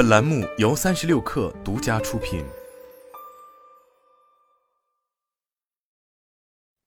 本栏目由三十六氪独家出品。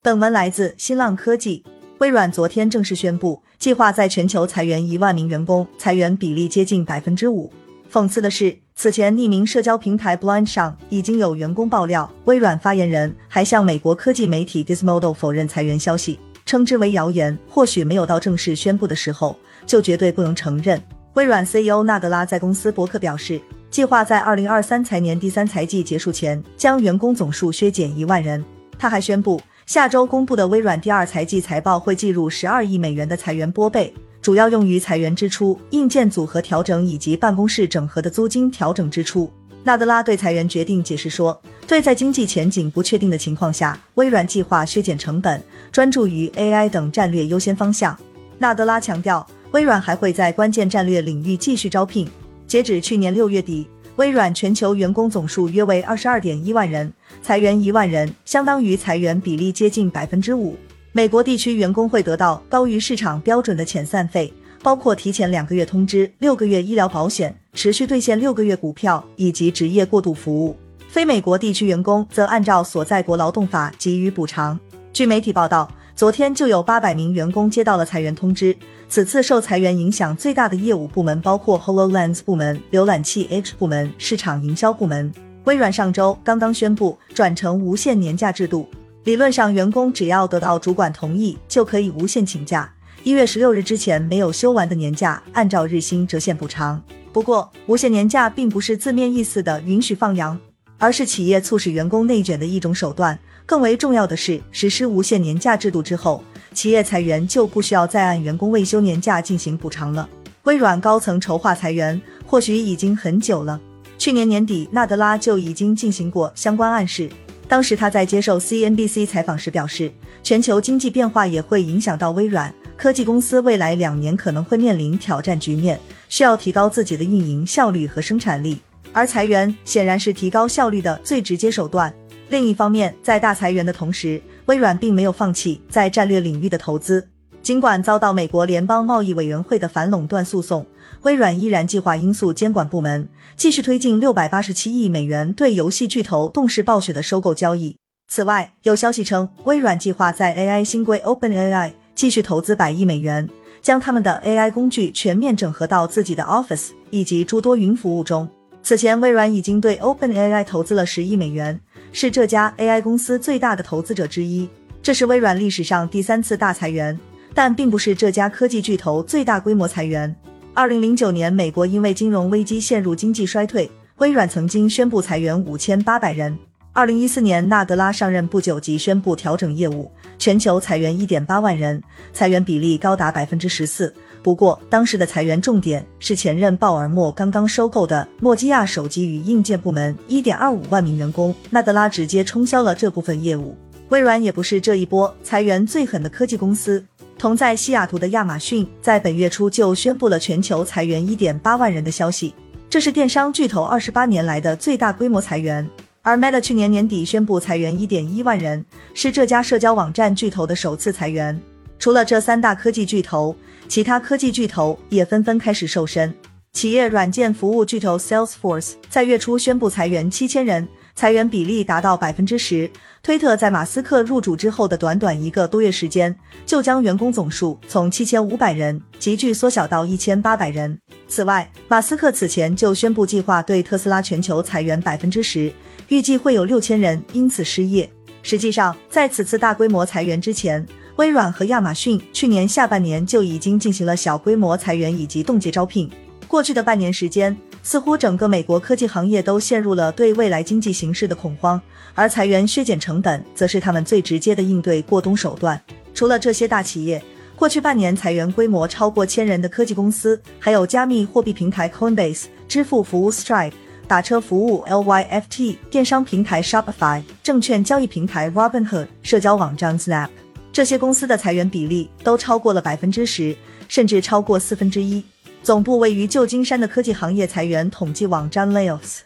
本文来自新浪科技。微软昨天正式宣布，计划在全球裁员一万名员工，裁员比例接近百分之五。讽刺的是，此前匿名社交平台 Blind 上已经有员工爆料，微软发言人还向美国科技媒体 Gizmodo 否认裁员消息，称之为谣言。或许没有到正式宣布的时候，就绝对不能承认。微软 CEO 纳德拉在公司博客表示，计划在二零二三财年第三财季结束前将员工总数削减一万人。他还宣布，下周公布的微软第二财季财报会计入十二亿美元的裁员拨备，主要用于裁员支出、硬件组合调整以及办公室整合的租金调整支出。纳德拉对裁员决定解释说，对在经济前景不确定的情况下，微软计划削减成本，专注于 AI 等战略优先方向。纳德拉强调。微软还会在关键战略领域继续招聘。截止去年六月底，微软全球员工总数约为二十二点一万人，裁员一万人，相当于裁员比例接近百分之五。美国地区员工会得到高于市场标准的遣散费，包括提前两个月通知、六个月医疗保险、持续兑现六个月股票以及职业过渡服务。非美国地区员工则按照所在国劳动法给予补偿。据媒体报道。昨天就有八百名员工接到了裁员通知。此次受裁员影响最大的业务部门包括 Hololens 部门、浏览器 H 部门、市场营销部门。微软上周刚刚宣布转成无限年假制度，理论上员工只要得到主管同意就可以无限请假。一月十六日之前没有休完的年假，按照日薪折现补偿。不过，无限年假并不是字面意思的允许放羊，而是企业促使员工内卷的一种手段。更为重要的是，实施无限年假制度之后，企业裁员就不需要再按员工未休年假进行补偿了。微软高层筹划裁员，或许已经很久了。去年年底，纳德拉就已经进行过相关暗示。当时他在接受 CNBC 采访时表示，全球经济变化也会影响到微软科技公司，未来两年可能会面临挑战局面，需要提高自己的运营效率和生产力，而裁员显然是提高效率的最直接手段。另一方面，在大裁员的同时，微软并没有放弃在战略领域的投资。尽管遭到美国联邦贸易委员会的反垄断诉讼，微软依然计划因素监管部门继续推进六百八十七亿美元对游戏巨头动视暴雪的收购交易。此外，有消息称，微软计划在 AI 新规 OpenAI 继续投资百亿美元，将他们的 AI 工具全面整合到自己的 Office 以及诸多云服务中。此前，微软已经对 OpenAI 投资了十亿美元。是这家 AI 公司最大的投资者之一。这是微软历史上第三次大裁员，但并不是这家科技巨头最大规模裁员。二零零九年，美国因为金融危机陷入经济衰退，微软曾经宣布裁员五千八百人。二零一四年，纳德拉上任不久即宣布调整业务，全球裁员一点八万人，裁员比例高达百分之十四。不过，当时的裁员重点是前任鲍尔默刚刚收购的诺基亚手机与硬件部门，一点二五万名员工。纳德拉直接冲销了这部分业务。微软也不是这一波裁员最狠的科技公司。同在西雅图的亚马逊，在本月初就宣布了全球裁员一点八万人的消息，这是电商巨头二十八年来的最大规模裁员。而 Meta 去年年底宣布裁员一点一万人，是这家社交网站巨头的首次裁员。除了这三大科技巨头，其他科技巨头也纷纷开始瘦身。企业软件服务巨头 Salesforce 在月初宣布裁员七千人，裁员比例达到百分之十。推特在马斯克入主之后的短短一个多月时间，就将员工总数从七千五百人急剧缩小到一千八百人。此外，马斯克此前就宣布计划对特斯拉全球裁员百分之十，预计会有六千人因此失业。实际上，在此次大规模裁员之前，微软和亚马逊去年下半年就已经进行了小规模裁员以及冻结招聘。过去的半年时间，似乎整个美国科技行业都陷入了对未来经济形势的恐慌，而裁员削减成本则是他们最直接的应对过冬手段。除了这些大企业，过去半年裁员规模超过千人的科技公司，还有加密货币平台 Coinbase、支付服务 Stripe、打车服务 Lyft、电商平台 Shopify、证券交易平台 Robinhood、社交网站 Snap。这些公司的裁员比例都超过了百分之十，甚至超过四分之一。总部位于旧金山的科技行业裁员统计网站 Layoffs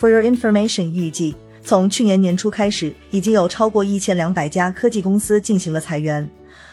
for Your Information 预计，从去年年初开始，已经有超过一千两百家科技公司进行了裁员，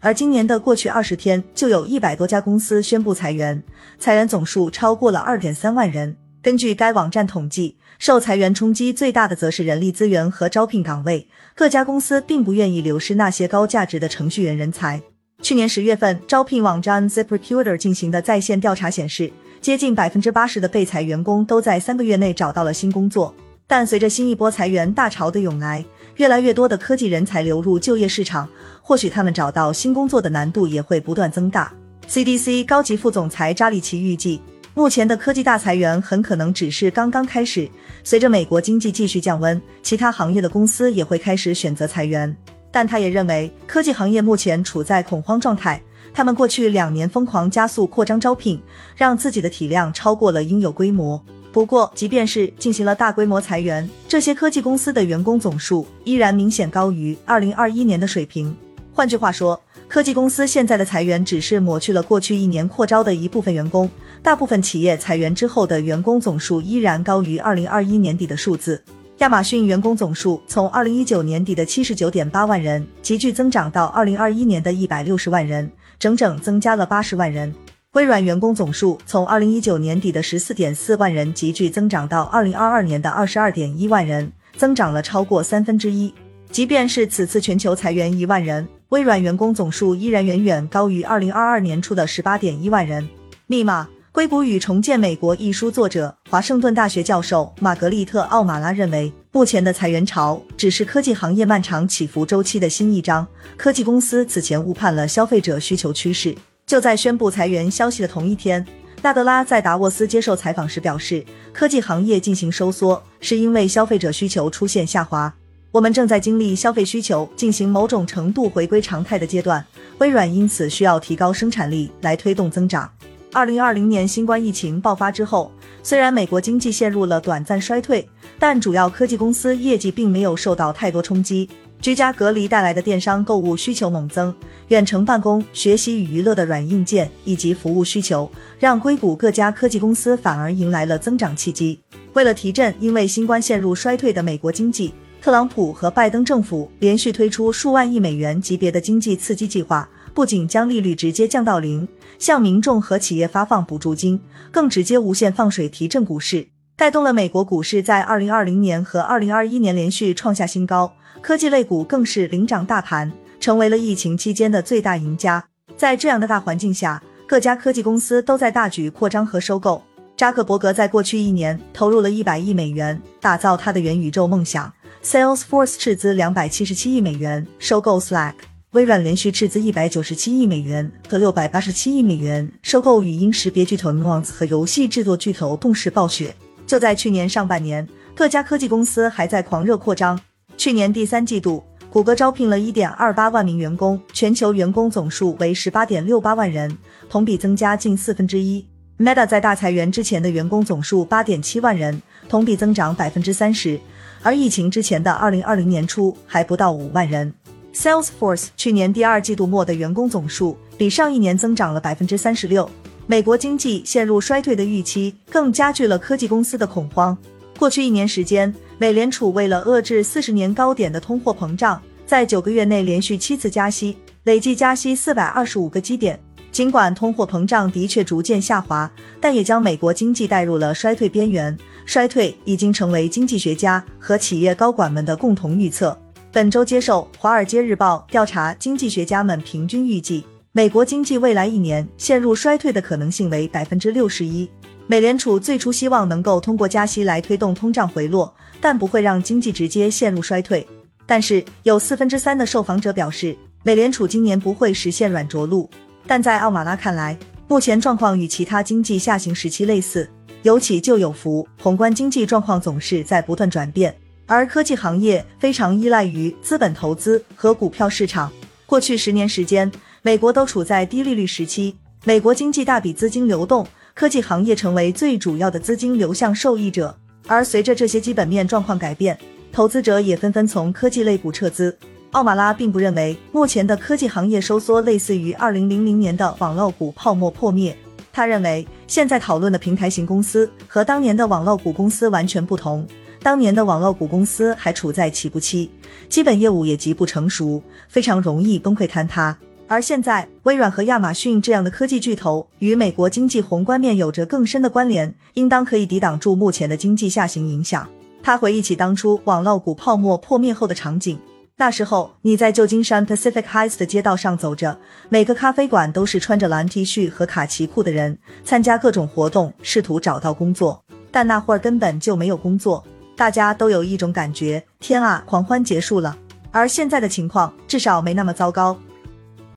而今年的过去二十天，就有一百多家公司宣布裁员，裁员总数超过了二点三万人。根据该网站统计，受裁员冲击最大的则是人力资源和招聘岗位。各家公司并不愿意流失那些高价值的程序员人才。去年十月份，招聘网站 ZipRecruiter 进行的在线调查显示，接近百分之八十的被裁员工都在三个月内找到了新工作。但随着新一波裁员大潮的涌来，越来越多的科技人才流入就业市场，或许他们找到新工作的难度也会不断增大。CDC 高级副总裁扎里奇预计。目前的科技大裁员很可能只是刚刚开始。随着美国经济继续降温，其他行业的公司也会开始选择裁员。但他也认为，科技行业目前处在恐慌状态。他们过去两年疯狂加速扩张招聘，让自己的体量超过了应有规模。不过，即便是进行了大规模裁员，这些科技公司的员工总数依然明显高于二零二一年的水平。换句话说，科技公司现在的裁员只是抹去了过去一年扩招的一部分员工。大部分企业裁员之后的员工总数依然高于二零二一年底的数字。亚马逊员工总数从二零一九年底的七十九点八万人急剧增长到二零二一年的一百六十万人，整整增加了八十万人。微软员工总数从二零一九年底的十四点四万人急剧增长到二零二二年的二十二点一万人，增长了超过三分之一。即便是此次全球裁员一万人，微软员工总数依然远远高于二零二二年初的十八点一万人。密码。硅谷与重建美国一书作者、华盛顿大学教授玛格丽特·奥马拉认为，目前的裁员潮只是科技行业漫长起伏周期的新一章。科技公司此前误判了消费者需求趋势。就在宣布裁员消息的同一天，纳德拉在达沃斯接受采访时表示，科技行业进行收缩是因为消费者需求出现下滑。我们正在经历消费需求进行某种程度回归常态的阶段，微软因此需要提高生产力来推动增长。二零二零年新冠疫情爆发之后，虽然美国经济陷入了短暂衰退，但主要科技公司业绩并没有受到太多冲击。居家隔离带来的电商购物需求猛增，远程办公、学习与娱乐的软硬件以及服务需求，让硅谷各家科技公司反而迎来了增长契机。为了提振因为新冠陷入衰退的美国经济，特朗普和拜登政府连续推出数万亿美元级别的经济刺激计划。不仅将利率直接降到零，向民众和企业发放补助金，更直接无限放水提振股市，带动了美国股市在二零二零年和二零二一年连续创下新高。科技类股更是领涨大盘，成为了疫情期间的最大赢家。在这样的大环境下，各家科技公司都在大举扩张和收购。扎克伯格在过去一年投入了一百亿美元打造他的元宇宙梦想，Salesforce 斥资两百七十七亿美元收购 Slack。微软连续斥资一百九十七亿美元和六百八十七亿美元收购语音识别巨头 Nuance 和游戏制作巨头动视暴雪。就在去年上半年，各家科技公司还在狂热扩张。去年第三季度，谷歌招聘了一点二八万名员工，全球员工总数为十八点六八万人，同比增加近四分之一。Meta 在大裁员之前的员工总数八点七万人，同比增长百分之三十，而疫情之前的二零二零年初还不到五万人。Salesforce 去年第二季度末的员工总数比上一年增长了百分之三十六。美国经济陷入衰退的预期更加剧了科技公司的恐慌。过去一年时间，美联储为了遏制四十年高点的通货膨胀，在九个月内连续七次加息，累计加息四百二十五个基点。尽管通货膨胀的确逐渐下滑，但也将美国经济带入了衰退边缘。衰退已经成为经济学家和企业高管们的共同预测。本周接受《华尔街日报》调查，经济学家们平均预计，美国经济未来一年陷入衰退的可能性为百分之六十一。美联储最初希望能够通过加息来推动通胀回落，但不会让经济直接陷入衰退。但是有四分之三的受访者表示，美联储今年不会实现软着陆。但在奥马拉看来，目前状况与其他经济下行时期类似，有起就有伏，宏观经济状况总是在不断转变。而科技行业非常依赖于资本投资和股票市场。过去十年时间，美国都处在低利率时期，美国经济大笔资金流动，科技行业成为最主要的资金流向受益者。而随着这些基本面状况改变，投资者也纷纷从科技类股撤资。奥马拉并不认为目前的科技行业收缩类似于二零零零年的网络股泡沫破灭。他认为现在讨论的平台型公司和当年的网络股公司完全不同。当年的网络股公司还处在起步期，基本业务也极不成熟，非常容易崩溃坍塌。而现在，微软和亚马逊这样的科技巨头与美国经济宏观面有着更深的关联，应当可以抵挡住目前的经济下行影响。他回忆起当初网络股泡沫破灭后的场景，那时候你在旧金山 Pacific Heights 的街道上走着，每个咖啡馆都是穿着蓝 T 恤和卡其裤的人，参加各种活动，试图找到工作，但那会儿根本就没有工作。大家都有一种感觉：天啊，狂欢结束了。而现在的情况至少没那么糟糕。